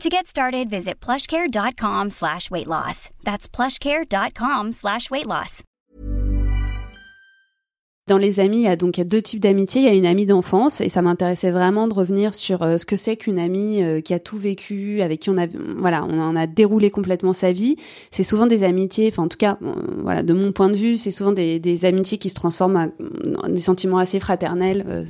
To get started, visit plushcare.com slash weight loss. That's plushcare.com slash weight loss. Dans les amis, il y a donc deux types d'amitié. Il y a une amie d'enfance et ça m'intéressait vraiment de revenir sur euh, ce que c'est qu'une amie euh, qui a tout vécu, avec qui on a, voilà, on a déroulé complètement sa vie. C'est souvent des amitiés, enfin en tout cas, euh, voilà, de mon point de vue, c'est souvent des, des, amitiés qui se transforment en des sentiments assez fraternels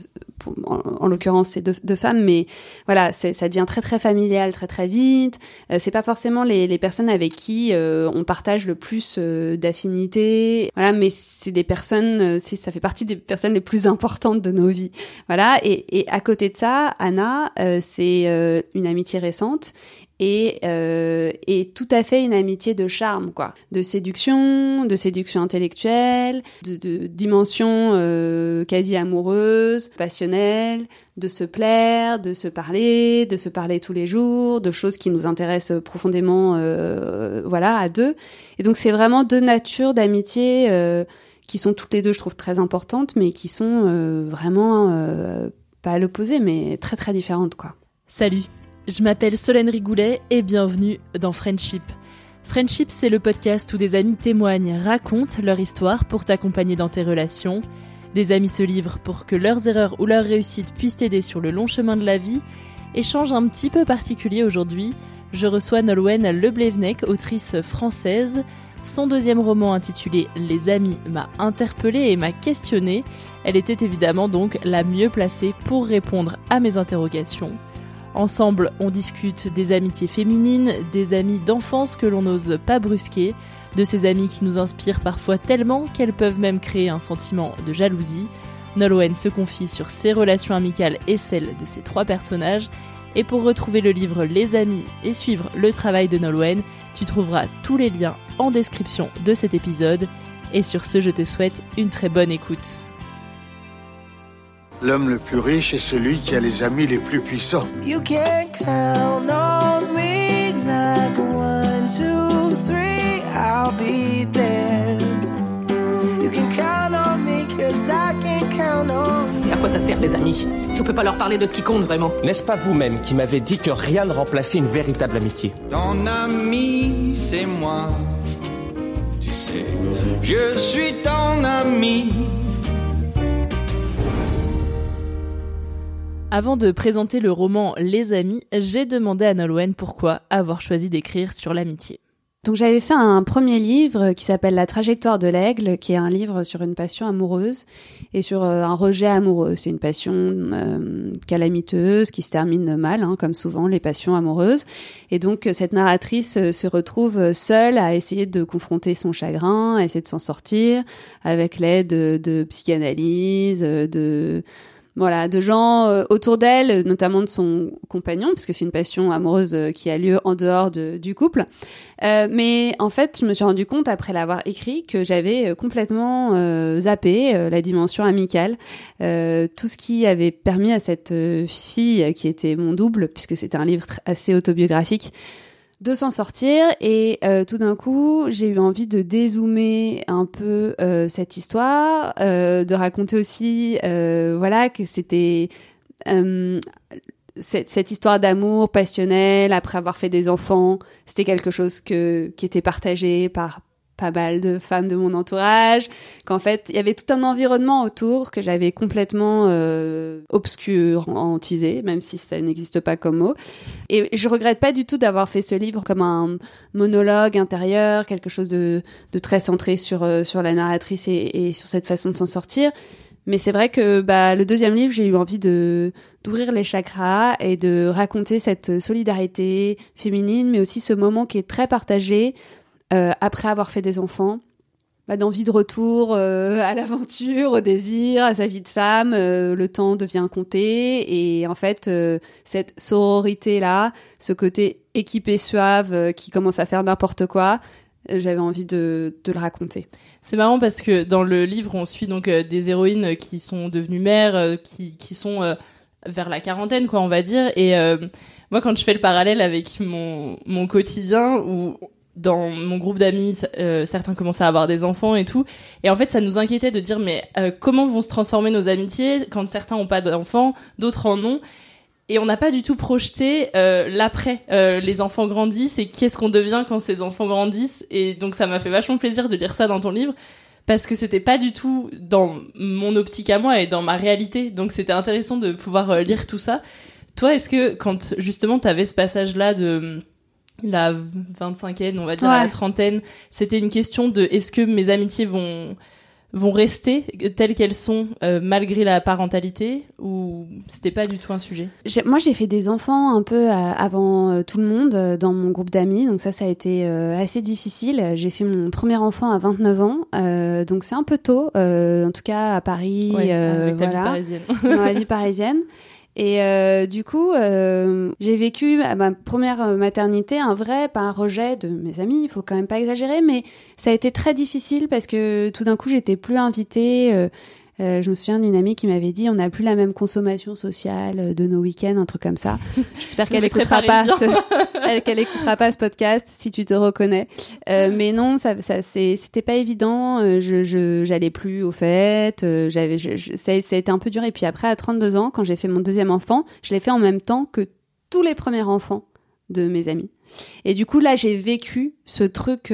en, l'occurrence c'est deux, femmes, mais voilà, ça devient très très familial très très vite. Euh, c'est pas forcément les, personnes avec qui euh, on partage le plus euh, d'affinités, voilà, mais c'est des personnes, ça fait partie des personnes les plus importantes de nos vies, voilà. Et à côté de ça, Anna, c'est une amitié récente et, euh, et tout à fait une amitié de charme, quoi, de séduction, de séduction intellectuelle, de, de dimension euh, quasi amoureuse, passionnelle, de se plaire, de se parler, de se parler tous les jours, de choses qui nous intéressent profondément, euh, voilà, à deux. Et donc c'est vraiment deux natures d'amitié euh, qui sont toutes les deux, je trouve, très importantes, mais qui sont euh, vraiment euh, pas à l'opposé, mais très très différentes, quoi. Salut je m'appelle Solène Rigoulet et bienvenue dans Friendship. Friendship, c'est le podcast où des amis témoignent, racontent leur histoire pour t'accompagner dans tes relations. Des amis se livrent pour que leurs erreurs ou leurs réussites puissent t'aider sur le long chemin de la vie. Échange un petit peu particulier aujourd'hui, je reçois Nolwenn Leblevenec, autrice française. Son deuxième roman intitulé Les Amis m'a interpellée et m'a questionnée. Elle était évidemment donc la mieux placée pour répondre à mes interrogations. Ensemble, on discute des amitiés féminines, des amis d'enfance que l'on n'ose pas brusquer, de ces amis qui nous inspirent parfois tellement qu'elles peuvent même créer un sentiment de jalousie. Nolwenn se confie sur ses relations amicales et celles de ses trois personnages. Et pour retrouver le livre Les Amis et suivre le travail de Nolwenn, tu trouveras tous les liens en description de cet épisode. Et sur ce, je te souhaite une très bonne écoute. L'homme le plus riche est celui qui a les amis les plus puissants. You can count on me like one, two, three, I'll be there. You can count on me cause I can count on you. À quoi ça sert les amis Si on peut pas leur parler de ce qui compte vraiment? N'est-ce pas vous-même qui m'avez dit que rien ne remplaçait une véritable amitié? Ton ami, c'est moi. Tu sais, je suis ton ami. Avant de présenter le roman Les Amis, j'ai demandé à Nolwenn pourquoi avoir choisi d'écrire sur l'amitié. Donc j'avais fait un premier livre qui s'appelle La trajectoire de l'aigle, qui est un livre sur une passion amoureuse et sur euh, un rejet amoureux. C'est une passion euh, calamiteuse qui se termine mal, hein, comme souvent les passions amoureuses. Et donc cette narratrice euh, se retrouve seule à essayer de confronter son chagrin, à essayer de s'en sortir avec l'aide de, de psychanalyse, de voilà, de gens euh, autour d'elle, notamment de son compagnon, puisque c'est une passion amoureuse euh, qui a lieu en dehors de, du couple. Euh, mais en fait, je me suis rendu compte après l'avoir écrit que j'avais complètement zappé la dimension amicale, tout ce qui avait permis à cette fille qui était mon double, puisque c'était un livre assez autobiographique, de s'en sortir. Et euh, tout d'un coup j'ai eu envie de dézoomer un peu euh, cette histoire euh, de raconter aussi voilà que c'était cette, cette, histoire d'amour passionnel après avoir fait des enfants. C'était quelque chose que qui était partagé par pas mal de femmes de mon entourage, qu'en fait il y avait tout un environnement autour que j'avais complètement euh, obscurantisé, même si ça n'existe pas comme mot. Et je regrette pas du tout d'avoir fait ce livre comme un monologue intérieur, quelque chose de, de très centré sur euh, sur la narratrice et, et sur cette façon de s'en sortir. Mais c'est vrai que bah, le deuxième livre, j'ai eu envie de d'ouvrir les chakras et de raconter cette solidarité féminine, mais aussi ce moment qui est très partagé euh, après avoir fait des enfants, bah, d'envie de retour euh, à l'aventure, au désir, à sa vie de femme, euh, le temps devient compté et en fait cette sororité là, ce côté équipé suave qui commence à faire n'importe quoi, j'avais envie de, de, le raconter. C'est marrant parce que dans le livre on suit donc des héroïnes qui sont devenues mères, qui, qui sont vers la quarantaine quoi on va dire et moi quand je fais le parallèle avec mon, mon quotidien où dans mon groupe d'amis, euh, certains commençaient à avoir des enfants et tout. Et en fait, ça nous inquiétait de dire, mais euh, comment vont se transformer nos amitiés quand certains n'ont pas d'enfants, d'autres en ont? Et on n'a pas du tout projeté euh, l'après. les enfants grandissent et qu'est-ce qu'on devient quand ces enfants grandissent? Et donc, ça m'a fait vachement plaisir de lire ça dans ton livre parce que c'était pas du tout dans mon optique à moi et dans ma réalité. Donc, c'était intéressant de pouvoir lire tout ça. Toi, est-ce que quand justement tu avais ce passage-là de la 25e, on va dire la trentaine, c'était une question de est-ce que mes amitiés vont vont rester telles qu'elles sont euh, malgré la parentalité ou c'était pas du tout un sujet? Moi j'ai fait des enfants un peu avant euh, tout le monde euh, dans mon groupe d'amis donc ça ça a été assez difficile. J'ai fait mon premier enfant à 29 ans donc c'est un peu tôt en tout cas à Paris avec la vie parisienne. dans la vie parisienne. Et euh, du coup, euh, j'ai vécu à ma première maternité un vrai, pas un rejet de mes amis, il faut quand même pas exagérer, mais ça a été très difficile parce que tout d'un coup, j'étais plus invitée. Euh, euh, je me souviens d'une amie qui m'avait dit on n'a plus la même consommation sociale de nos week-ends, un truc comme ça. J'espère qu'elle écoutera pas ce, qu'elle écoutera pas ce podcast si tu te reconnais. Euh, mais non, ça, ça c'était pas évident. Euh, je, j'allais plus au fait. Euh, j'avais, ça, ça a été un peu dur. Et puis après, à 32 ans, quand j'ai fait mon deuxième enfant, je l'ai fait en même temps que tous les premiers enfants de mes amis. Et du coup, là, j'ai vécu ce truc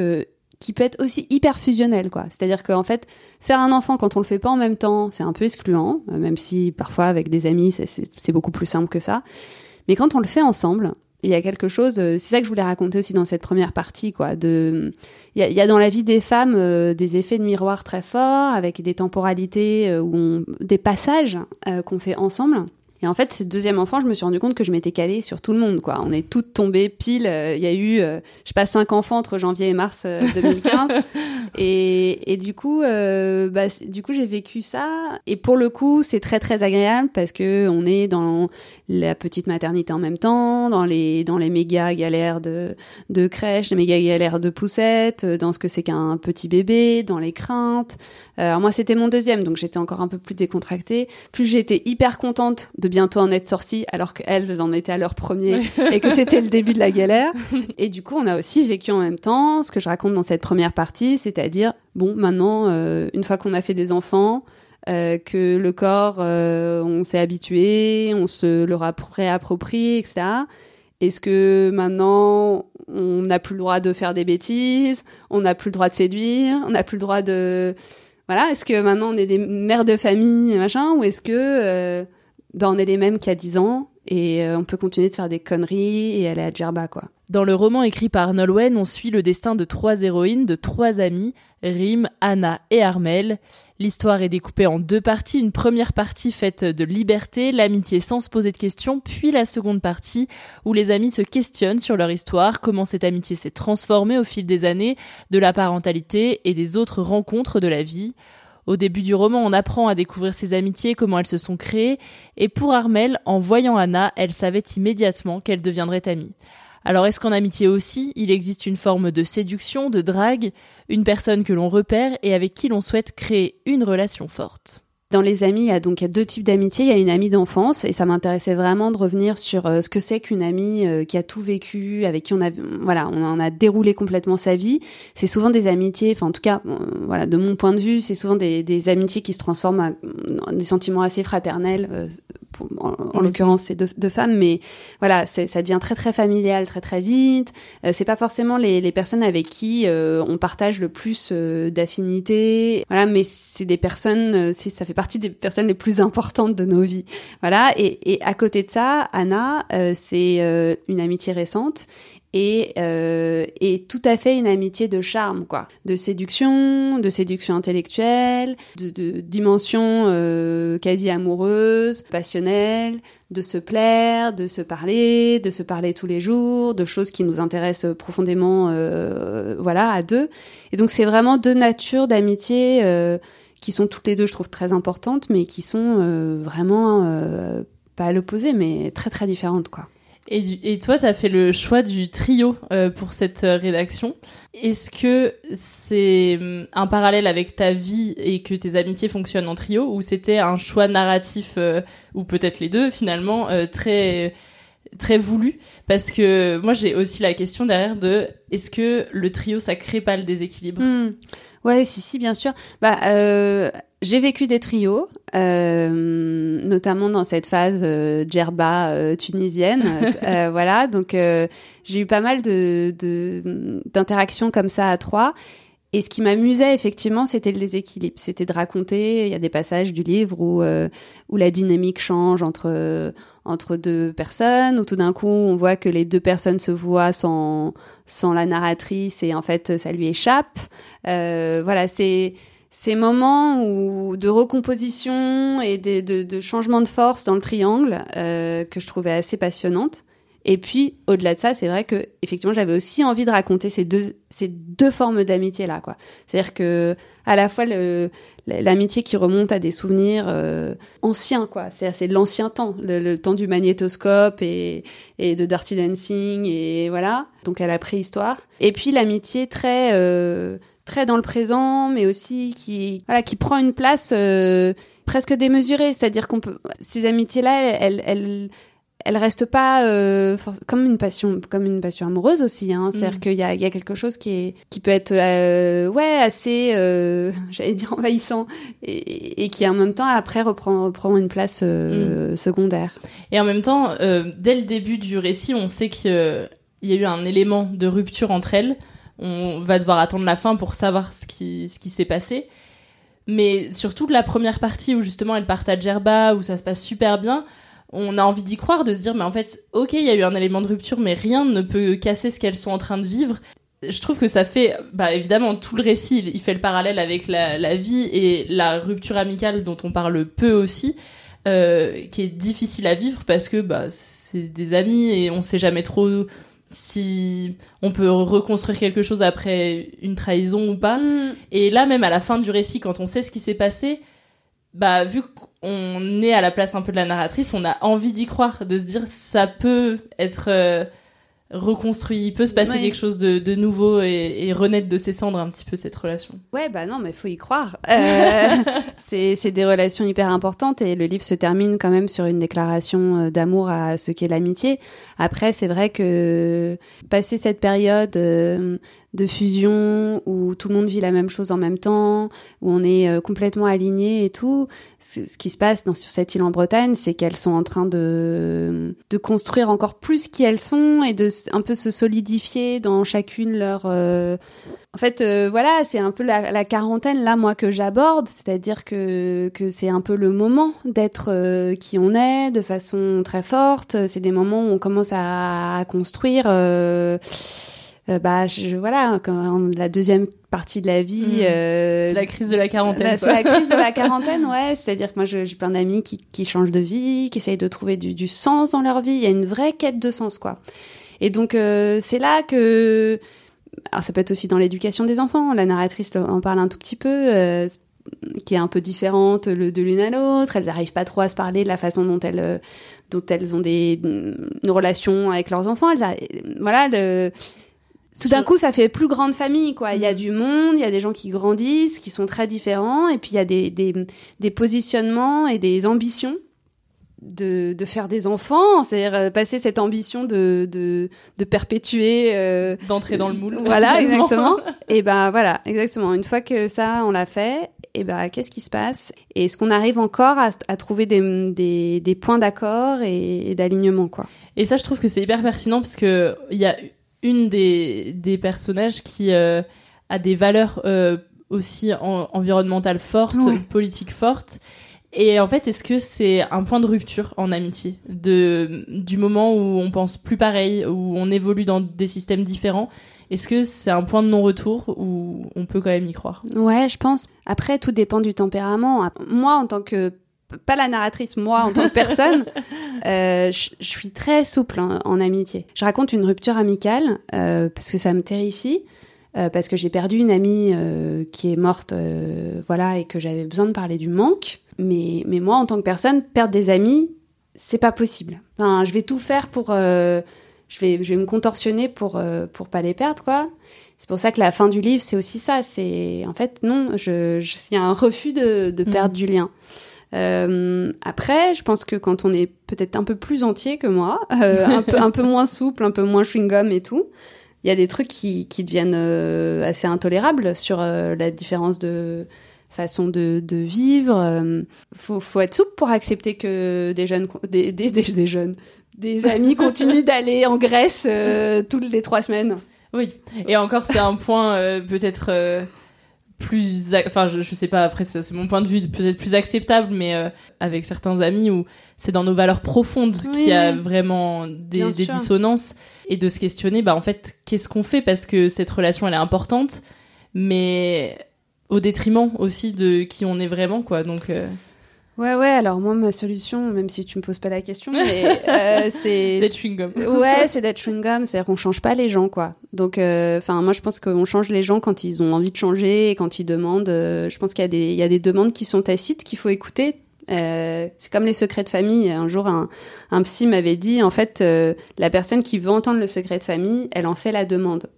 qui peut être aussi hyper fusionnel, quoi. C'est-à-dire qu'en fait, faire un enfant quand on le fait pas en même temps, c'est un peu excluant, euh, même si parfois avec des amis, c'est beaucoup plus simple que ça. Mais quand on le fait ensemble, il y a quelque chose, euh, c'est ça que je voulais raconter aussi dans cette première partie, quoi. De, il y a, dans la vie des femmes euh, des effets de miroir très forts, avec des temporalités ou des passages qu'on fait ensemble. Et en fait, ce deuxième enfant, je me suis rendu compte que je m'étais calée sur tout le monde, quoi. On est toutes tombées pile. Euh, il y a eu, euh, je sais pas, cinq enfants entre janvier et mars 2015. Euh, et, et du coup, bah, du coup, j'ai vécu ça. Et pour le coup, c'est très très agréable parce que on est dans la petite maternité en même temps, dans les dans les méga galères de de crèche, les méga galères de poussette, dans ce que c'est qu'un petit bébé, dans les craintes. alors moi, c'était mon deuxième, donc j'étais encore un peu plus décontractée. Plus j'étais hyper contente de bientôt en être sorties, alors qu'elles, elles en étaient à leur premier et que c'était le début de la galère. Et du coup, on a aussi vécu en même temps ce que je raconte dans cette première partie, c'est-à-dire, bon, maintenant, euh, une fois qu'on a fait des enfants, euh, que le corps, euh, on s'est habitué, on se le réapproprie, etc. Est-ce que maintenant, on n'a plus le droit de faire des bêtises, on n'a plus le droit de séduire, on n'a plus le droit de... Voilà, est-ce que maintenant on est des mères de famille, machin, ou est-ce que ben, on est les mêmes qu'il y a 10 ans et euh, on peut continuer de faire des conneries et aller à Djerba, quoi. Dans le roman écrit par Nolwenn, on suit le destin de trois héroïnes, de trois amies, Rim, Anna et Armel. L'histoire est découpée en deux parties. Une première partie faite de liberté, l'amitié sans se poser de questions, puis la seconde partie où les amis se questionnent sur leur histoire, comment cette amitié s'est transformée au fil des années, de la parentalité et des autres rencontres de la vie. Au début du roman, on apprend à découvrir ces amitiés, comment elles se sont créées, et pour Armel, en voyant Anna, elle savait immédiatement qu'elle deviendrait amie. Alors est-ce qu'en amitié aussi, il existe une forme de séduction, de drague, une personne que l'on repère et avec qui l'on souhaite créer une relation forte? Dans les amis, il y a donc deux types d'amitié. Il y a une amie d'enfance et ça m'intéressait vraiment de revenir sur euh, ce que c'est qu'une amie euh, qui a tout vécu, avec qui on a voilà, on en a déroulé complètement sa vie. C'est souvent des amitiés, enfin en tout cas, euh, voilà, de mon point de vue, c'est souvent des, amitiés qui se transforment en des sentiments assez fraternels. En, l'occurrence, c'est deux, deux, femmes, mais voilà, ça devient très très familial très très vite. c'est pas forcément les, les, personnes avec qui on partage le plus d'affinités, voilà, mais c'est des personnes, si ça fait partie des personnes les plus importantes de nos vies. Voilà. Et, et à côté de ça, Anna, euh, c'est euh, une amitié récente et, euh, et tout à fait une amitié de charme, quoi, de séduction, de séduction intellectuelle, de, de dimension euh, quasi amoureuse, passionnelle, de se plaire, de se parler, de se parler tous les jours, de choses qui nous intéressent profondément, euh, voilà, à deux. Et donc c'est vraiment deux natures d'amitié euh, qui sont toutes les deux, je trouve, très importantes, mais qui sont euh, vraiment euh, pas à l'opposé, mais très très différentes, quoi. Et, et toi, tu as fait le choix du trio euh, pour cette rédaction. Est-ce que c'est hum, un parallèle avec ta vie et que tes amitiés fonctionnent en trio, ou c'était un choix narratif, ou peut-être les deux finalement, très très voulu? Parce que moi j'ai aussi la question derrière de est-ce que le trio ça crée pas le déséquilibre? Hmm. Ouais, si, si, bien sûr. Bah, euh, j'ai vécu des trios, euh, notamment dans cette phase euh, djerba euh, tunisienne. Euh, voilà, donc j'ai eu pas mal de d'interactions comme ça à trois. Et ce qui m'amusait effectivement, c'était le déséquilibre. C'était de raconter. Il y a des passages du livre où où la dynamique change entre entre deux personnes, où tout d'un coup on voit que les deux personnes se voient sans sans la narratrice et en fait ça lui échappe. Euh, voilà, c'est ces moments où, de recomposition et de, de, de changement de force dans le triangle euh, que je trouvais assez passionnante. Et puis, au-delà de ça, c'est vrai que effectivement, j'avais aussi envie de raconter ces deux ces deux formes d'amitié là, quoi. C'est-à-dire que à la fois le l'amitié qui remonte à des souvenirs euh, anciens, quoi. C'est c'est l'ancien temps, le, temps du magnétoscope et et de Dirty Dancing et voilà. Donc à la préhistoire. Et puis l'amitié très euh, très dans le présent, mais aussi qui voilà qui prend une place euh, presque démesurée. C'est-à-dire qu'on peut ces amitiés là, elles, elles elle reste pas euh, comme une passion comme une passion amoureuse aussi hein mm. qu'il y a, il y a quelque chose qui est qui peut être euh, ouais assez j'allais dire envahissant et, et, qui en même temps après reprend reprend une place mm. secondaire et en même temps dès le début du récit on sait qu'il y a eu un élément de rupture entre elles on va devoir attendre la fin pour savoir ce qui ce qui s'est passé mais surtout la première partie où justement elles partent à Djerba où ça se passe super bien on a envie d'y croire, de se dire, mais en fait, ok, il y a eu un élément de rupture, mais rien ne peut casser ce qu'elles sont en train de vivre. Je trouve que ça fait, bah évidemment, tout le récit, il fait le parallèle avec la, vie et la rupture amicale dont on parle peu aussi, euh, qui est difficile à vivre parce que bah c'est des amis et on sait jamais trop si on peut reconstruire quelque chose après une trahison ou pas. Mm. Et là, même à la fin du récit, quand on sait ce qui s'est passé, bah vu qu'on est à la place un peu de la narratrice, on a envie d'y croire, de se dire ça peut être euh, reconstruit, il peut se passer quelque chose de, de nouveau et, et, renaître de ses cendres un petit peu cette relation. Ouais, bah non, mais faut y croire. Euh, c'est des relations hyper importantes et le livre se termine quand même sur une déclaration euh, d'amour à ce qu'est l'amitié. Après, c'est vrai que passer cette période euh, de fusion où tout le monde vit la même chose en même temps, où on est euh, complètement aligné et tout. Ce qui se passe sur cette île en Bretagne, c'est qu'elles sont en train de, de construire encore plus qui elles sont et de un peu se solidifier dans chacune leur... Euh, en fait, euh, voilà, c'est un peu la, quarantaine là, moi, que j'aborde, c'est-à-dire que, que c'est un peu le moment d'être qui on est de façon très forte. C'est des moments où on commence à, construire bah je, voilà quand la deuxième partie de la vie mmh. euh, c'est la crise de la quarantaine c'est la crise de la quarantaine ouais c'est à dire que moi j'ai plein d'amis qui, qui changent de vie qui essayent de trouver du, du, sens dans leur vie il y a une vraie quête de sens quoi et donc euh, c'est là que alors ça peut être aussi dans l'éducation des enfants la narratrice en parle un tout petit peu qui est un peu différente de l'une à l'autre. Elles n'arrivent pas trop à se parler de la façon dont elles, dont elles ont des une relation avec leurs enfants. voilà, le, tout d'un coup, ça fait plus grande famille, quoi. Il y a mm. du monde, il y a des gens qui grandissent, qui sont très différents, et puis il y a des, des, des positionnements et des ambitions de, de faire des enfants, c'est-à-dire euh, passer cette ambition de, de, de perpétuer... Euh, D'entrer dans le moule. Voilà, exactement. et ben voilà, exactement. Une fois que ça, on l'a fait, et ben qu'est-ce qui se passe? Et est-ce qu'on arrive encore à, à trouver des, des, des points d'accord et, d'alignement, quoi? Et ça, je trouve que c'est hyper pertinent parce que il y a une des, des personnages qui euh, a des valeurs aussi environnementales fortes, politiques fortes et en fait, est-ce que c'est un point de rupture en amitié de, Du moment où on pense plus pareil, où on évolue dans des systèmes différents, est-ce que c'est un point de non-retour ou on peut quand même y croire? Ouais, je pense. Après, tout dépend du tempérament. Moi, en tant que pas la narratrice, moi en tant que personne, euh, je, suis très souple hein, en amitié. Je raconte une rupture amicale euh, parce que ça me terrifie. Euh, parce que j'ai perdu une amie qui est morte, voilà, et que j'avais besoin de parler du manque. Mais, mais moi, en tant que personne, perdre des amis, c'est pas possible. Enfin, je vais tout faire pour, je vais, je vais me contorsionner pour, pour pas les perdre, quoi. C'est pour ça que la fin du livre, c'est aussi ça. C'est, en fait, non, je, il y a un refus de, de perdre mmh. du lien. Euh, après, je pense que quand on est peut-être un peu plus entier que moi, euh, un, peu, un peu moins souple, un peu moins chewing-gum et tout, il y a des trucs qui, qui deviennent euh, assez intolérables sur euh, la différence de façon de, de vivre. Euh, faut, faut être souple pour accepter que des jeunes, des, des, des, jeunes, des amis continuent d'aller en Grèce toutes les trois semaines. Oui, et encore c'est un point peut-être plus enfin je, je sais pas après c'est mon point de vue peut-être plus acceptable mais avec certains amis où c'est dans nos valeurs profondes qu'il y a vraiment des, des dissonances et de se questionner, bah en fait, qu'est-ce qu'on fait? Parce que cette relation elle est importante, mais au détriment aussi de qui on est vraiment, quoi. Donc euh, Ouais, ouais, alors moi, ma solution, même si tu me poses pas la question, euh, c'est. d'être chewing-gum. ouais, c'est d'être chewing-gum, c'est-à-dire qu'on change pas les gens, quoi. Donc, euh, enfin, moi, je pense qu'on change les gens quand ils ont envie de changer et quand ils demandent. je pense qu'il y, a des, il y a des demandes qui sont tacites qu'il faut écouter euh, c'est comme les secrets de famille. Un jour, un, un psy m'avait dit, en fait, euh, la personne qui veut entendre le secret de famille, elle en fait la demande.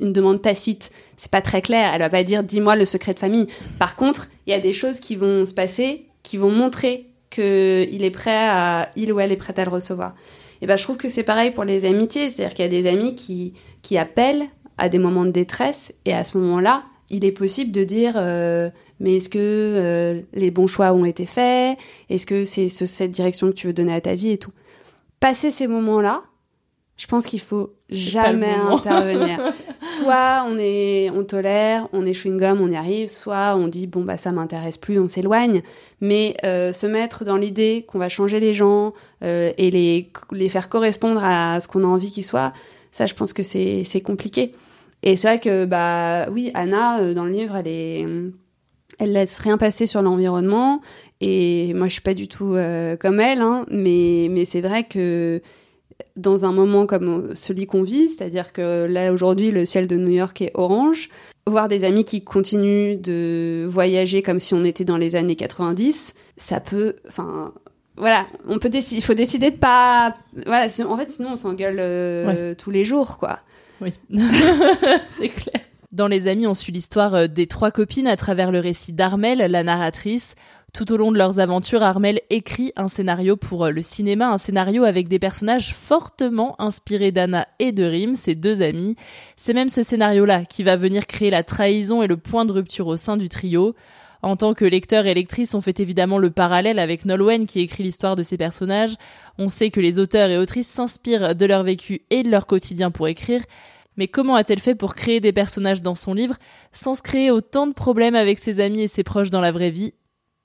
Une demande tacite. C'est pas très clair. Elle va pas dire, dis-moi le secret de famille. Par contre, il y a des choses qui vont se passer, qui vont montrer qu'il est prêt à, il ou elle est prête à le recevoir. Et ben, je trouve que c'est pareil pour les amitiés. C'est-à-dire qu'il y a des amis qui, qui appellent à des moments de détresse, et à ce moment-là, il est possible de dire euh, mais est-ce que euh, les bons choix ont été faits? Est-ce que c'est cette direction que tu veux donner à ta vie et tout? Passer ces moments-là, je pense qu'il faut jamais intervenir. soit on est, on tolère, on est chewing gum, on y arrive. Soit on dit bon bah ça m'intéresse plus, on s'éloigne. Mais euh, se mettre dans l'idée qu'on va changer les gens euh, et les les faire correspondre à ce qu'on a envie qu'ils soient, ça je pense que c'est c'est compliqué. Et c'est vrai que bah oui, Anna dans le livre elle est elle laisse rien passer sur l'environnement et moi je suis pas du tout euh, comme elle hein, mais mais c'est vrai que dans un moment comme celui qu'on vit c'est-à-dire que là aujourd'hui le ciel de New York est orange voir des amis qui continuent de voyager comme si on était dans les années 90 ça peut enfin voilà, on peut décider, il faut décider de pas, voilà, en fait, sinon on s'engueule euh, tous les jours, quoi. Oui, c'est clair. Dans Les Amis, on suit l'histoire euh, des trois copines à travers le récit d'Armel, la narratrice. Tout au long de leurs aventures, Armel écrit un scénario pour euh, le cinéma, un scénario avec des personnages fortement inspirés d'Anna et de Rim, ses deux amies. C'est même ce scénario-là qui va venir créer la trahison et le point de rupture au sein du trio. En tant que lecteur et lectrice, on fait évidemment le parallèle avec Nolwenn qui écrit l'histoire de ces personnages. On sait que les auteurs et autrices s'inspirent de leur vécu et de leur quotidien pour écrire, mais comment a-t-elle fait pour créer des personnages dans son livre sans se créer autant de problèmes avec ses amis et ses proches dans la vraie vie?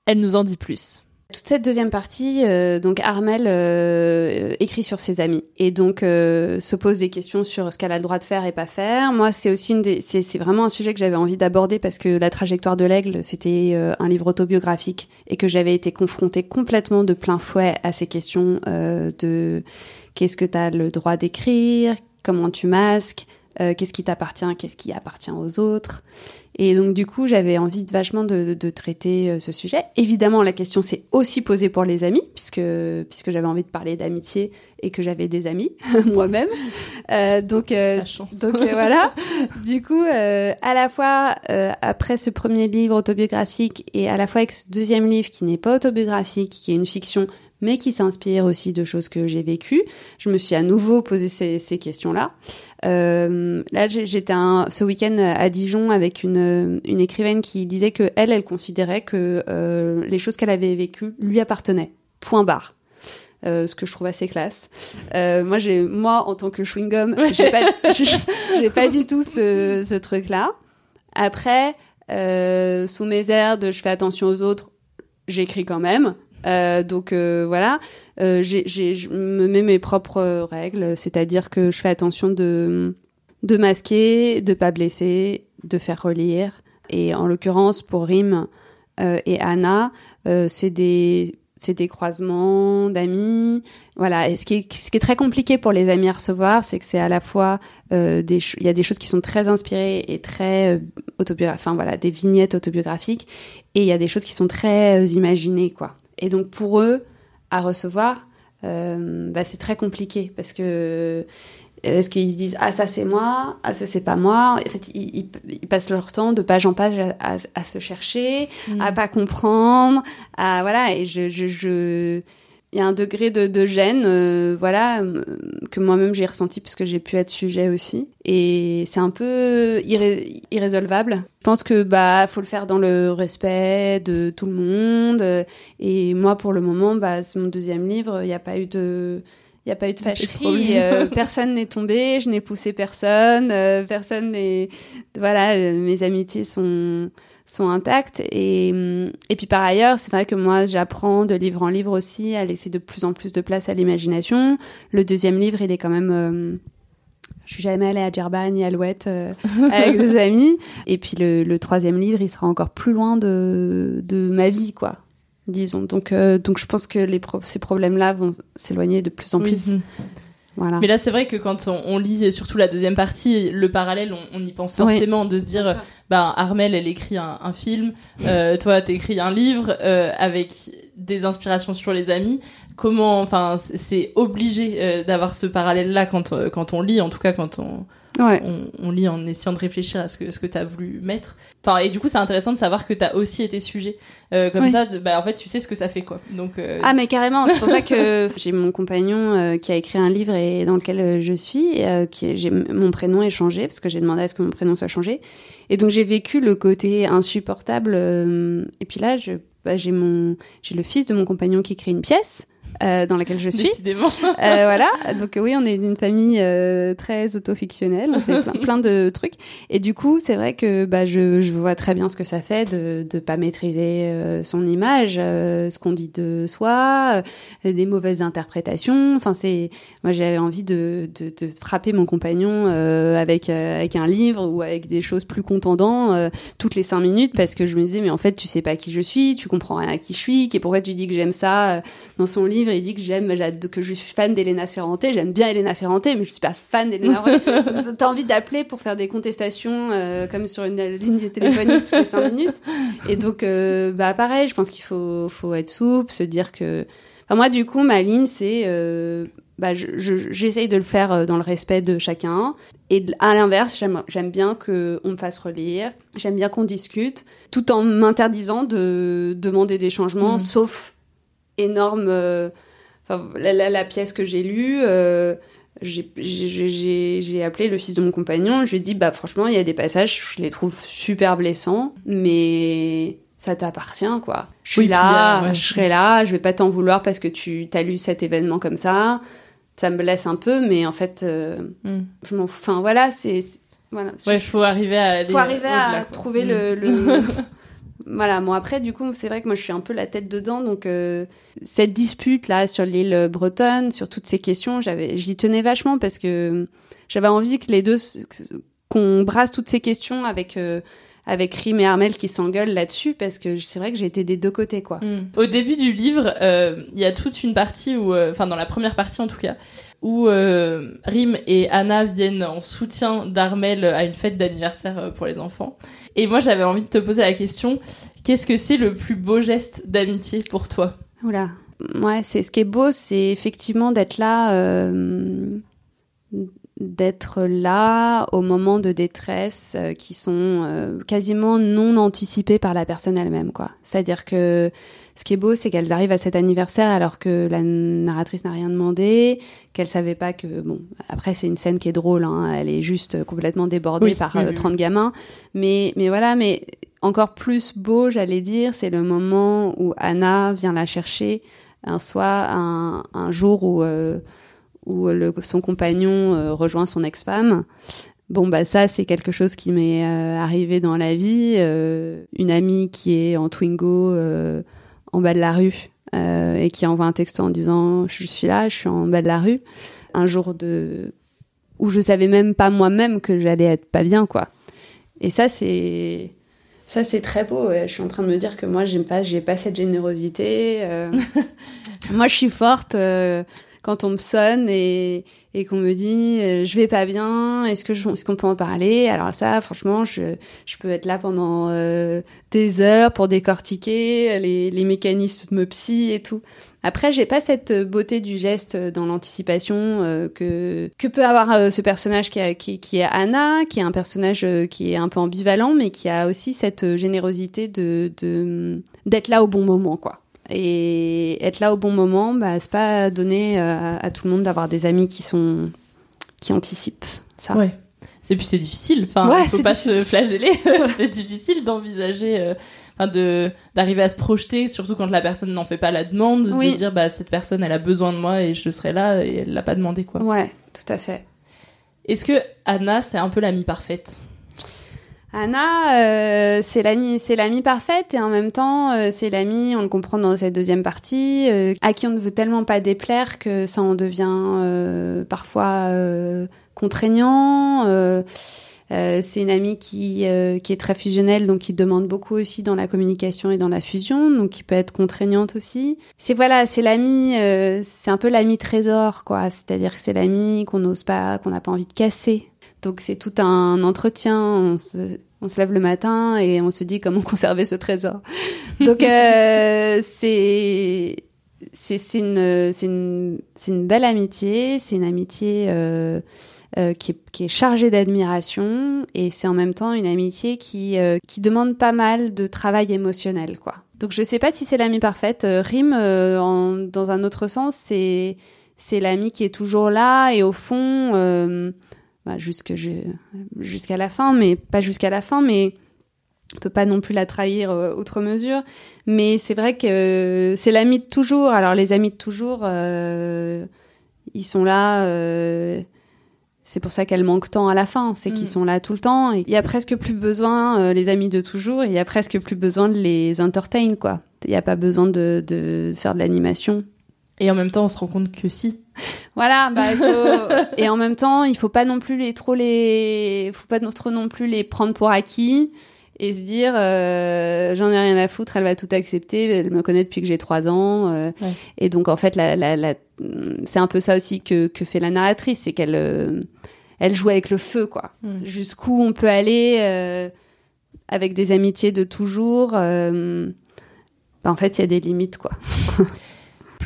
Elle nous en dit plus. Toute cette deuxième partie, euh, donc Armel euh, écrit sur ses amis et donc euh, se pose des questions sur ce qu'elle a le droit de faire et pas faire. Moi, c'est aussi une des, c'est, vraiment un sujet que j'avais envie d'aborder parce que la trajectoire de l'aigle, c'était un livre autobiographique et que j'avais été confrontée complètement de plein fouet à ces questions de qu'est-ce que tu as le droit d'écrire, comment tu masques, euh, qu'est-ce qui t'appartient, qu'est-ce qui appartient aux autres. Et donc du coup, j'avais envie de, vachement de, de, traiter euh, ce sujet. Évidemment, la question s'est aussi posée pour les amis, puisque puisque j'avais envie de parler d'amitié et que j'avais des amis moi-même. Euh, donc euh, donc voilà. du coup, à la fois après ce premier livre autobiographique et à la fois avec ce deuxième livre qui n'est pas autobiographique, qui est une fiction mais qui s'inspire aussi de choses que j'ai vécues. Je me suis à nouveau posé ces, ces questions-là. Euh, là, j'étais ce week-end à Dijon avec une, une, écrivaine qui disait que elle, elle considérait que euh, les choses qu'elle avait vécues lui appartenaient. Point barre. Euh, ce que je trouve assez classe. Euh, moi, j'ai, moi, en tant que chewing gum, j'ai pas, j'ai pas du tout ce, ce truc-là. Après, euh, sous mes airs de je fais attention aux autres, j'écris quand même. Euh, donc euh, voilà, euh, je me mets mes propres règles, c'est-à-dire que je fais attention de, de masquer, de pas blesser, de faire relire. Et en l'occurrence, pour Rim et Anna, c'est des c'est des croisements d'amis. Voilà. Ce qui, est, ce qui est très compliqué pour les amis à recevoir, c'est que c'est à la fois des, il y a des choses qui sont très inspirées et très euh, autobiographiques, enfin voilà, des vignettes autobiographiques, et il y a des choses qui sont très imaginées, quoi. Et donc pour eux, à recevoir, euh, bah, c'est très compliqué parce que est-ce qu'ils se disent ah ça c'est moi, ah ça c'est pas moi. En fait, ils, ils, passent leur temps de page en page à, à, se chercher, mm. à pas comprendre, à voilà. Et je, je, je il y a un degré de, de gêne, euh, voilà, euh, que moi-même j'ai ressenti puisque j'ai pu être sujet aussi. Et c'est un peu irrésolvable. Je pense que bah faut le faire dans le respect de tout le monde. Et moi, pour le moment, bah c'est mon deuxième livre. Il n'y a pas eu de il n'y a pas eu de fâcherie, euh, personne n'est tombé, je n'ai poussé personne, personne n'est... Voilà, mes amitiés sont, sont intactes. Et, et puis par ailleurs, c'est vrai que moi, j'apprends de livre en livre aussi à laisser de plus en plus de place à l'imagination. Le deuxième livre, il est quand même... Euh, je suis jamais allée à Djerba ni à Alouette euh, avec deux amis. Et puis le, le, troisième livre, il sera encore plus loin de, de ma vie, quoi. Disons. Donc, euh, donc je pense que les ces problèmes-là vont s'éloigner de plus en plus. Mhm. Mais là, c'est vrai que quand on, lit surtout la deuxième partie, le parallèle, on, y pense forcément de se dire, ben Armel, elle écrit un, un film, euh, toi, t'écris un livre euh, avec des inspirations sur les amis. Comment, enfin, c'est obligé euh, d'avoir ce parallèle-là quand euh, quand on lit, en tout cas quand on Ouais. On, on, lit en essayant de réfléchir à ce que ce que t'as voulu mettre. Enfin, et du coup, c'est intéressant de savoir que t'as aussi été sujet. Euh, comme ça, bah, en fait, tu sais ce que ça fait, quoi. Donc. Euh... Ah, mais carrément. C'est pour ça que j'ai mon compagnon euh, qui a écrit un livre et dans lequel je suis. qui j'ai mon prénom est changé parce que j'ai demandé à ce que mon prénom soit changé. Et donc j'ai vécu le côté insupportable. et puis là, je, bah, j'ai mon, j'ai le fils de mon compagnon qui écrit une pièce. Euh, dans laquelle je suis. Décidément. euh, voilà. Donc oui, on est une famille euh, très autofictionnelle. On fait plein, plein, de trucs. Et du coup, c'est vrai que bah, je, je, vois très bien ce que ça fait de ne pas maîtriser euh, son image, euh, ce qu'on dit de soi, des mauvaises interprétations. Enfin, c'est moi j'avais envie de, de, de, frapper mon compagnon avec avec un livre ou avec des choses plus contendantes toutes les cinq minutes parce que je me disais mais en fait tu sais pas qui je suis, tu comprends rien à qui je suis, et pourquoi tu dis que j'aime ça dans son livre il dit que j'aime, que je suis fan d'Elena Ferrante. J'aime bien Elena Ferrante, mais je suis pas fan d'Elena Ferrante. T'as envie d'appeler pour faire des contestations, euh, comme sur une ligne téléphonique toutes les cinq minutes. Et donc, euh, bah, pareil, je pense qu'il faut, faut être souple, se dire que, enfin, moi, du coup, ma ligne, c'est, euh, bah, j'essaye de le faire dans le respect de chacun. Et à l'inverse, j'aime bien qu'on me fasse relire, j'aime bien qu'on discute, tout en m'interdisant de demander des changements, mmh. sauf énorme. Euh, la, la, pièce que j'ai lue, euh, j'ai appelé le fils de mon compagnon. Je lui ai dit, bah franchement, il y a des passages, je les trouve super blessants, mais ça t'appartient, quoi. Je suis là, je serai là, je vais pas t'en vouloir parce que tu as lu cet événement comme ça. Ça me blesse un peu, mais en fait, euh, mm. je m'en. Enfin voilà, c'est voilà. Ouais, faut arriver à. Faut arriver à trouver le, le voilà, bon après du coup c'est vrai que moi je suis un peu la tête dedans donc euh, cette dispute là sur l'île bretonne, sur toutes ces questions, j'avais j'y tenais vachement parce que j'avais envie que les deux qu'on brasse toutes ces questions avec euh, avec Rim et Armel qui s'engueulent là-dessus parce que c'est vrai que j'ai été des deux côtés quoi. Mm. Au début du livre, euh, il y a toute une partie où, enfin dans la première partie en tout cas, où euh, Rim et Anna viennent en soutien d'Armel à une fête d'anniversaire euh, pour les enfants. Et moi, j'avais envie de te poser la question qu'est-ce que c'est le plus beau geste d'amitié pour toi? Oula, ouais, ce qui est beau, c'est effectivement d'être là, euh, d'être là au moment de détresse euh, qui sont euh, quasiment non anticipés par la personne elle-même, quoi. C'est-à-dire que ce qui est beau, c'est qu'elles arrivent à cet anniversaire alors que la narratrice n'a rien demandé, qu'elle savait pas que bon. Après, c'est une scène qui est drôle, hein, elle est juste complètement débordée par euh, 30 gamins, mais mais voilà, mais encore plus beau, j'allais dire, c'est le moment où Anna vient la chercher un soir, un, un jour où euh, où le, son compagnon euh, rejoint son ex-femme. Bon, bah ça, c'est quelque chose qui m'est euh, arrivé dans la vie. Euh, une amie qui est en Twingo en bas de la rue et qui envoie un texto en disant « Je suis là, je suis en bas de la rue ». Un jour de où je savais même pas moi-même que j'allais être pas bien, quoi. Et ça, c'est ça, c'est très beau. Je suis en train de me dire que moi, j'ai pas, j'ai pas cette générosité. moi, je suis forte quand on me sonne et, qu'on me dit euh, je vais pas bien, est-ce que est-ce qu'on peut en parler? Alors ça, franchement, je, peux être là pendant euh, des heures pour décortiquer les, les mécanismes psy et tout. Après, j'ai pas cette beauté du geste dans l'anticipation euh, que peut avoir ce personnage qui, est Anna, qui est un personnage qui est un peu ambivalent, mais qui a aussi cette générosité d'être là au bon moment, quoi. Et être là au bon moment, bah, c'est pas donné euh, à, tout le monde d'avoir des amis qui sont qui anticipent ça. Ouais. C'est puis c'est difficile. Enfin, ouais, faut pas se flageller. c'est difficile d'envisager. Euh, enfin de d'arriver à se projeter surtout quand la personne n'en fait pas la demande de dire bah cette personne elle a besoin de moi et je serai là et elle l'a pas demandé quoi ouais tout à fait est-ce que Anna c'est un peu l'amie parfaite? Anna, euh, c'est l'amie, c'est parfaite et en même temps, euh, c'est l'amie, on le comprend dans cette deuxième partie, euh, à qui on ne veut tellement pas déplaire que ça en devient parfois contraignant. c'est une amie qui qui est très fusionnelle, donc qui demande beaucoup aussi dans la communication et dans la fusion, donc qui peut être contraignante aussi. C'est voilà, c'est l'amie, c'est un peu l'ami trésor, quoi. C'est-à-dire que c'est l'amie qu'on n'ose pas, qu'on n'a pas envie de casser. Donc c'est tout un entretien. On se, on se lève le matin et on se dit comment conserver ce trésor. Donc euh, c'est c'est une c'est une c'est une belle amitié. C'est une amitié euh, euh, qui, est, qui est chargée d'admiration et c'est en même temps une amitié qui euh, qui demande pas mal de travail émotionnel quoi. Donc je sais pas si c'est l'amie parfaite. Euh, Rime en, dans un autre sens c'est c'est l'ami qui est toujours là et au fond bah, jusqu'à la fin, mais pas jusqu'à la fin, mais on peut pas non plus la trahir euh, outre mesure. Mais c'est vrai que c'est l'ami de toujours. Alors les amis de toujours, euh, ils sont là. Euh, c'est pour ça qu'elle manque tant à la fin, c'est qu'ils mm. sont là tout le temps. Il y a presque plus besoin, les amis de toujours, il y a presque plus besoin de les entertain, quoi. Il n'y a pas besoin de, de faire de l'animation. Et en même temps, on se rend compte que si. Voilà, bah, faut... et en même temps, il faut pas non plus les trop les, faut pas trop non plus les prendre pour acquis et se dire euh, j'en ai rien à foutre, elle va tout accepter, elle me connaît depuis que j'ai trois ans. Euh, Et donc en fait, la, la, la... c'est un peu ça aussi que, que fait la narratrice, c'est qu'elle euh, elle joue avec le feu, quoi. Mm. Jusqu'où on peut aller euh, avec des amitiés de toujours. Euh, bah, en fait, il y a des limites, quoi.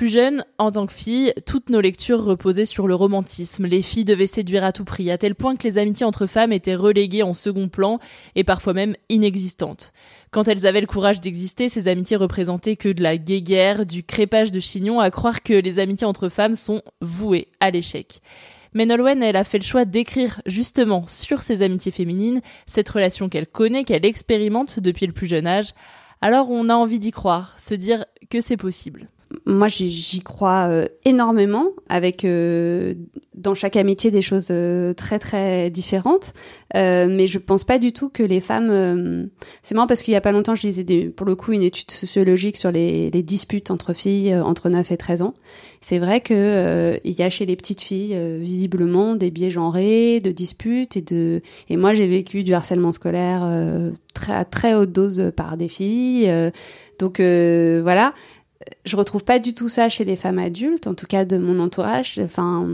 Plus jeune, en tant que fille, toutes nos lectures reposaient sur le romantisme. Les filles devaient séduire à tout prix, à tel point que les amitiés entre femmes étaient reléguées en second plan et parfois même inexistantes. Quand elles avaient le courage d'exister, ces amitiés représentaient que de la guéguerre, du crépage de chignon, à croire que les amitiés entre femmes sont vouées à l'échec. Mais Nolwenn, elle a fait le choix d'écrire justement sur ces amitiés féminines, cette relation qu'elle connaît, qu'elle expérimente depuis le plus jeune âge. Alors on a envie d'y croire, se dire que c'est possible moi j'y crois euh, énormément avec euh, dans chaque amitié des choses euh, très très différentes. Mais je pense pas du tout que les femmes c'est marrant parce qu'il y a pas longtemps je lisais des, pour le coup une étude sociologique sur les, les disputes entre filles entre 9 et 13 ans. C'est vrai que il y a chez les petites filles visiblement des biais genrés de disputes et de et moi j'ai vécu du harcèlement scolaire très à très haute dose par des filles donc voilà je retrouve pas du tout ça chez les femmes adultes, en tout cas de mon entourage. Enfin,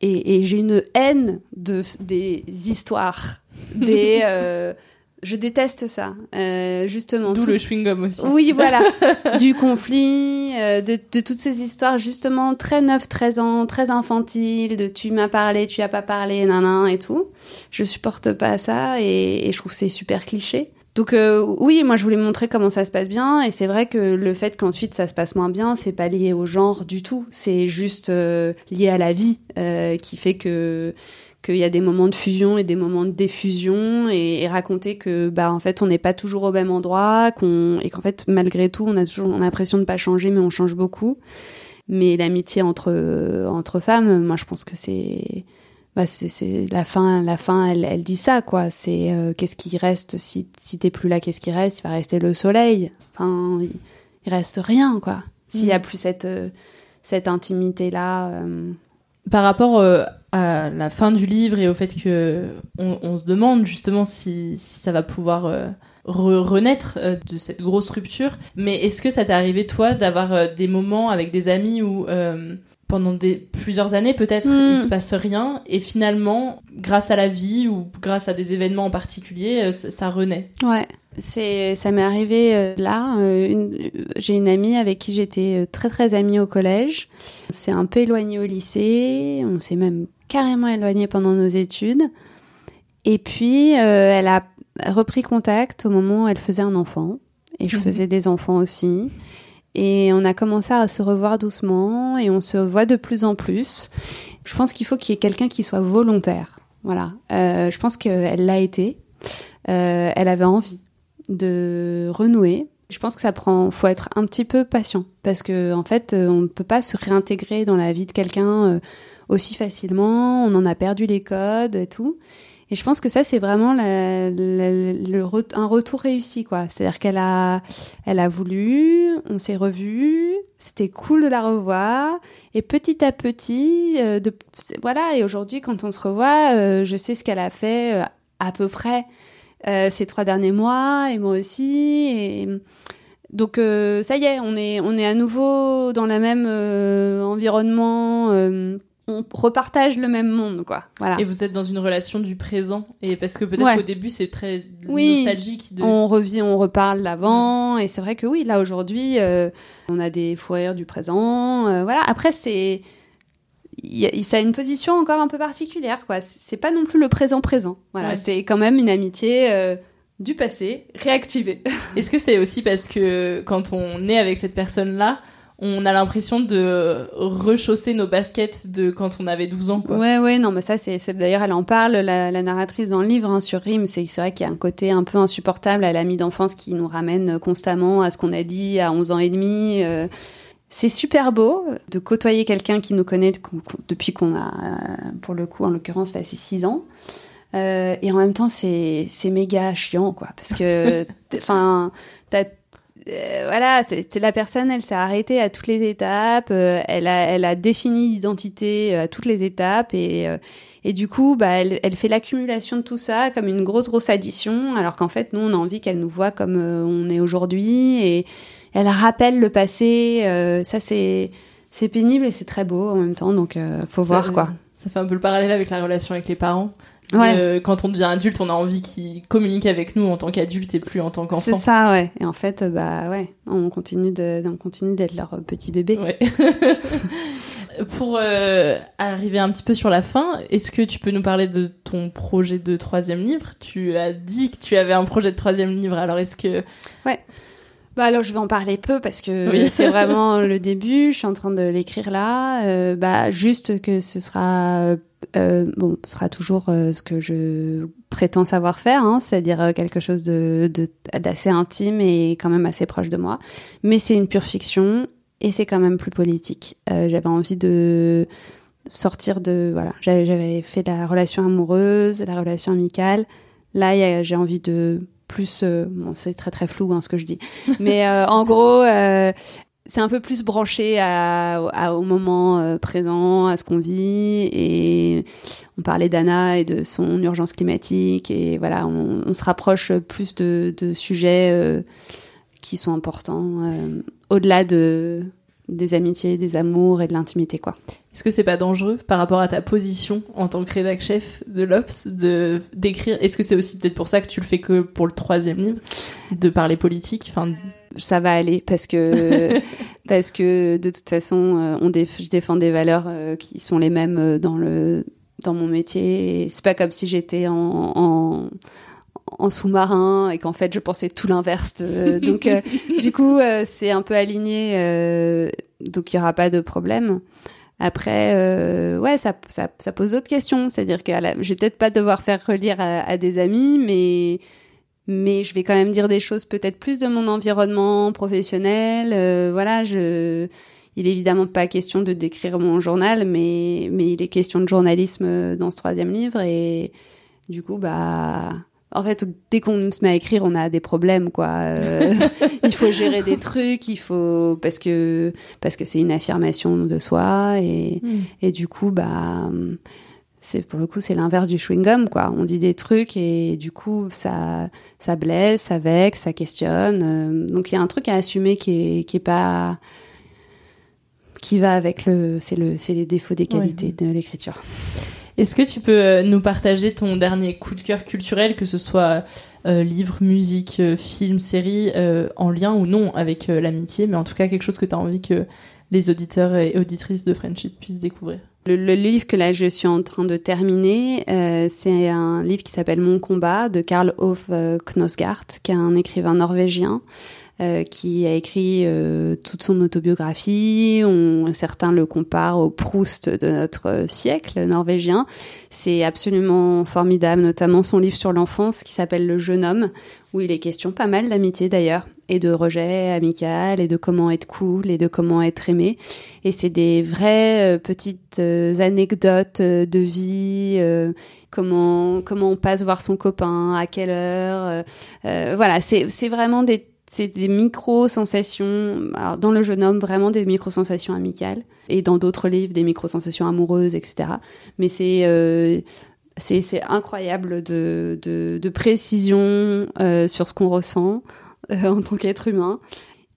et, et j'ai une haine de des histoires, des euh, je déteste ça, euh, justement. D'où le chewing-gum aussi. Oui, voilà. du conflit, euh, de, de, toutes ces histoires, justement, très 9, 13 ans, très infantiles, de tu m'as parlé, tu as pas parlé, nanan, et tout. Je supporte pas ça et, et je trouve c'est super cliché. Donc euh, oui, moi je voulais montrer comment ça se passe bien. Et c'est vrai que le fait qu'ensuite ça se passe moins bien, c'est pas lié au genre du tout, c'est juste euh, lié à la vie euh, qui fait que qu'il y a des moments de fusion et des moments de défusion et, et raconter que bah en fait on n'est pas toujours au même endroit qu'on et qu'en fait malgré tout on a toujours l'impression de pas changer mais on change beaucoup. Mais l'amitié entre entre femmes moi je pense que c'est bah c'est la fin la fin elle, elle dit ça quoi. C'est euh, qu'est-ce qui reste si si t'es plus là qu'est-ce qui reste? Il va rester le soleil. Enfin il, il reste rien quoi. S'il y a plus cette euh, cette intimité là euh... par rapport euh, à la fin du livre et au fait que on, on se demande justement si, si ça va pouvoir re renaître euh, de cette grosse rupture. Mais est-ce que ça t'est arrivé toi d'avoir des moments avec des amis où pendant des, plusieurs années, peut-être, Hmm. il se passe rien, et finalement, grâce à la vie ou grâce à des événements en particulier, euh, ça, ça renaît. Ouais, c'est ça m'est arrivé euh, là. euh, J'ai une amie avec qui j'étais très très amie au collège. On s'est un peu éloigné au lycée. On s'est même carrément éloigné pendant nos études. Et puis euh, elle a repris contact au moment où elle faisait un enfant. Et je Mhm. faisais des enfants aussi. Et on a commencé à se revoir doucement et on se voit de plus en plus. Je pense qu'il faut qu'il y ait quelqu'un qui soit volontaire. Voilà. Euh, je pense qu'elle l'a été. Euh, elle avait envie de renouer. Je pense que ça prend, faut être un petit peu patient parce que en fait, euh, on ne peut pas se réintégrer dans la vie de quelqu'un euh, aussi facilement. On en a perdu les codes et tout. Et je pense que ça, c'est vraiment la- la- le un retour réussi, quoi. C'est-à-dire qu'elle a, elle a voulu, on s'est revus, c'était cool de la revoir, et petit à petit, euh, de, voilà. Et aujourd'hui, quand on se revoit, euh, je sais ce qu'elle a fait euh, à peu près euh, ces trois derniers mois, et moi aussi. Et donc euh, ça y est, on est, on est à nouveau dans le même euh, environnement. On repartage le même monde, quoi. Voilà. Et vous êtes dans une relation du présent, et parce que peut-être Ouais. qu'au début, c'est très Oui. nostalgique. De... On revient, on reparle d'avant, et c'est vrai que oui, là aujourd'hui, euh, on a des fous rires du présent. euh, voilà. Après, c'est, a- ça a une position encore un peu particulière, quoi. C'est pas non plus le présent présent. Voilà, Ouais. c'est quand même une amitié euh, du passé réactivée. Est-ce que c'est aussi parce que quand on est avec cette personne-là, on a l'impression de rechausser nos baskets de quand on avait 12 ans, quoi. Ouais, ouais, non, mais ça, c'est, d'ailleurs, elle en parle, la, la narratrice dans le livre, hein, sur Rime. C'est, vrai qu'il y a un côté un peu insupportable à l'ami d'enfance qui nous ramène constamment à ce qu'on a dit à 11 ans et demi. euh. c'est super beau de côtoyer quelqu'un qui nous connaît depuis qu'on a, euh, pour le coup, en l'occurrence, là, c'est 6 ans. Euh, et en même temps, c'est, c'est méga chiant, quoi. Parce que, enfin, t'as euh, voilà, t'es la personne, elle s'est arrêtée à toutes les étapes, euh, elle, a, elle a défini l'identité euh, à toutes les étapes et, euh, et du coup, bah, elle, elle fait l'accumulation de tout ça comme une grosse, grosse addition, alors qu'en fait, nous, on a envie qu'elle nous voit comme on est aujourd'hui et elle rappelle le passé. euh, ça, c'est c'est pénible et c'est très beau en même temps, donc euh, faut Ça- voir quoi. Ça fait un peu le parallèle avec la relation avec les parents. Ouais. Euh, quand on devient adulte, on a envie qu'ils communiquent avec nous en tant qu'adulte et plus en tant C'est qu'enfant. ça, ouais. Et en fait, euh, bah ouais, on continue de, on continue d'être leur petit bébé. Ouais. Pour euh, arriver un petit peu sur la fin, est-ce que tu peux nous parler de ton projet de troisième livre? Tu as dit que tu avais un projet de troisième livre, alors est-ce que... Bah alors je vais en parler peu parce que Oui. c'est vraiment le début. Je suis en train de l'écrire là. Euh, bah juste que ce sera euh, bon, ce sera toujours euh, ce que je prétends savoir faire, hein, c'est-à-dire euh, quelque chose de d'assez intime et quand même assez proche de moi. Mais c'est une pure fiction et c'est quand même plus politique. J'avais envie de sortir de voilà. J'avais fait la relation amoureuse, la relation amicale. Là, j'ai envie de plus. bon, c'est très très flou hein, ce que je dis. Mais en gros, c'est un peu plus branché à, à- au moment présent, à ce qu'on vit. Et on parlait d'Anna et de son urgence climatique. Et voilà, on, on se rapproche plus de, de sujets euh, qui sont importants au-delà de des amitiés, des amours et de l'intimité, quoi. Est-ce que c'est pas dangereux par rapport à ta position en tant que rédac chef de l'Obs de d'écrire? Est-ce que c'est aussi peut-être pour ça que tu le fais que pour le troisième livre, de parler politique Enfin, ça va aller parce que parce que de toute façon, euh, on je défends des valeurs euh, qui sont les mêmes euh, dans le dans mon métier. C'est pas comme si j'étais en, en en sous-marin et qu'en fait je pensais tout l'inverse. donc du coup c'est un peu aligné, donc il y aura pas de problème. Après, ouais, ça, ça, ça pose d'autres questions. C'est-à-dire que je vais peut-être pas devoir faire relire à, à des amis, mais mais je vais quand même dire des choses peut-être plus de mon environnement professionnel. Euh, voilà, je, il est évidemment pas question de décrire mon journal, mais, mais il est question de journalisme dans ce troisième livre et du coup, bah, en fait, dès qu'on se met à écrire, on a des problèmes, quoi. Euh, il faut gérer des trucs, il faut parce que parce que c'est une affirmation de soi et, hmm. et du coup, bah c'est pour le coup c'est l'inverse du chewing gum quoi on dit des trucs et du coup ça ça blesse ça vexe ça questionne euh, donc il y a un truc à assumer qui est qui est pas qui va avec le c'est le c'est les défauts des qualités de l'écriture. Est-ce que tu peux euh, nous partager ton dernier coup de cœur culturel que ce soit euh, livre musique film série en lien ou non avec l'amitié mais en tout cas quelque chose que tu as envie que les auditeurs et auditrices de Friendship puissent découvrir? Le, livre que là je suis en train de terminer, euh, c'est un livre qui s'appelle Mon combat de Karl Ove euh, Knosgaard, qui est un écrivain norvégien euh, qui a écrit euh, toute son autobiographie. On, certains le comparent au Proust de notre siècle norvégien. C'est absolument formidable, notamment son livre sur l'enfance qui s'appelle Le jeune homme, où il est question pas mal d'amitié d'ailleurs, et de rejet amical, et de comment être cool, et de comment être aimé. Et c'est des vraies euh, petites anecdotes de vie comment comment on passe voir son copain, à quelle heure. voilà, c'est vraiment des c'est des micro-sensations, alors dans Le jeune homme, vraiment des micro-sensations amicales, et dans d'autres livres, des micro-sensations amoureuses, etc. Mais c'est euh, c'est incroyable de, de, de précision euh, sur ce qu'on ressent euh, en tant qu'être humain.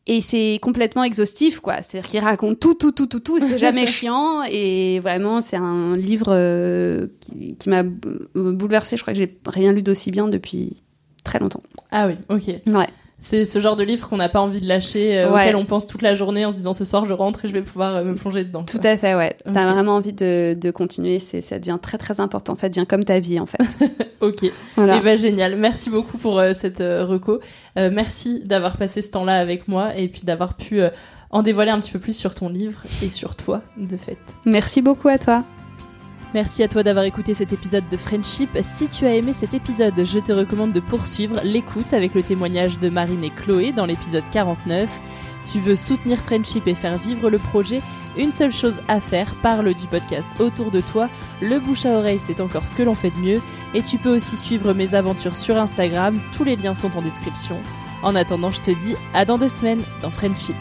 Et c'est complètement exhaustif, quoi. C'est-à-dire qu'il raconte tout, tout, tout, tout, tout. C'est jamais chiant. Et vraiment, c'est un livre euh, qui, qui m'a bouleversée. Je crois que j'ai rien lu d'aussi bien depuis très longtemps. Ah oui, ok. Ouais. C'est ce genre de livre qu'on n'a pas envie de lâcher, euh, auquel on pense toute la journée en se disant ce soir je rentre et je vais pouvoir euh, me plonger dedans. Tout à fait, ouais. T'as vraiment envie de, de continuer, c'est ça devient très très important, ça devient comme ta vie en fait. ok. Voilà. Et eh ben génial. Merci beaucoup pour euh, cette reco. merci d'avoir passé ce temps-là avec moi et puis d'avoir pu en dévoiler un petit peu plus sur ton livre et sur toi de fait. Merci beaucoup à toi. Merci à toi d'avoir écouté cet épisode de Friendship. Si tu as aimé cet épisode, je te recommande de poursuivre l'écoute avec le témoignage de Marine et Chloé dans l'épisode 49. Tu veux soutenir Friendship et faire vivre le projet? Une seule chose à faire, parle du podcast autour de toi. Le bouche à oreille, c'est encore ce que l'on fait de mieux. Et tu peux aussi suivre mes aventures sur Instagram. Tous les liens sont en description. En attendant, je te dis à dans deux semaines dans Friendship.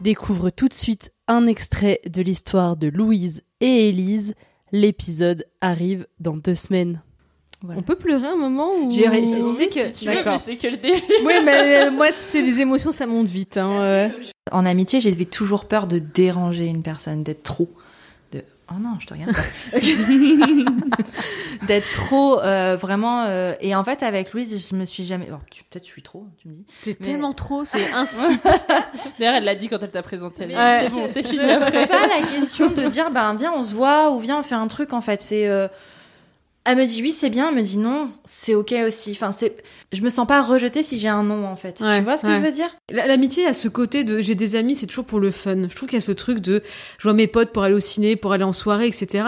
Découvre tout de suite un extrait de l'histoire de Louise et Élise. L'épisode arrive dans deux semaines. On peut pleurer un moment ou... J'ai c'est que... c'est que le début. oui, mais euh, moi, tu sais, les émotions, ça monte vite. Hein, En amitié, j'avais toujours peur de déranger une personne, d'être trop. Oh non, je te regarde pas. D'être trop euh, vraiment euh, et en fait avec Louise, je me suis jamais peut-être je suis trop, tu me dis. T'es tellement trop, c'est insultant. D'ailleurs, elle l'a dit quand elle t'a présenté. C'est bon, c'est fini C'est pas la question de dire ben viens on se voit ou viens on fait un truc en fait, c'est euh, elle me dit oui, c'est bien. Elle me dit non, c'est ok aussi. Enfin, c'est, je me sens pas rejetée si j'ai un non en fait. tu vois ce que je veux dire? L'amitié a ce côté de j'ai des amis, c'est toujours pour le fun. Je trouve qu'il y a ce truc de je vois mes potes pour aller au ciné, pour aller en soirée, etc.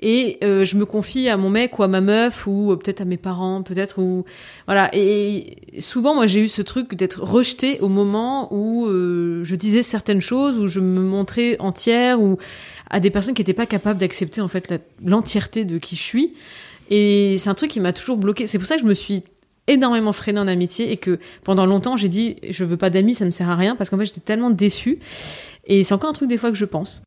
Et euh, je me confie à mon mec ou à ma meuf ou euh, peut-être à mes parents, peut-être ou voilà. Et souvent, moi, j'ai eu ce truc d'être rejetée au moment où euh, je disais certaines choses, où je me montrais entière ou à des personnes qui n'étaient pas capables d'accepter en fait l'entièreté de qui je suis. Et c'est un truc qui m'a toujours bloqué. C'est pour ça que je me suis énormément freinée en amitié et que pendant longtemps j'ai dit je veux pas d'amis, ça ne sert à rien parce qu'en fait j'étais tellement déçue. Et c'est encore un truc des fois que je pense.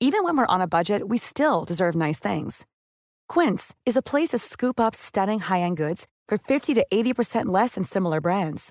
Even when we're on a budget, we still deserve nice things. Quince is a place to scoop up stunning high-end goods for 50 to 80% less than similar brands.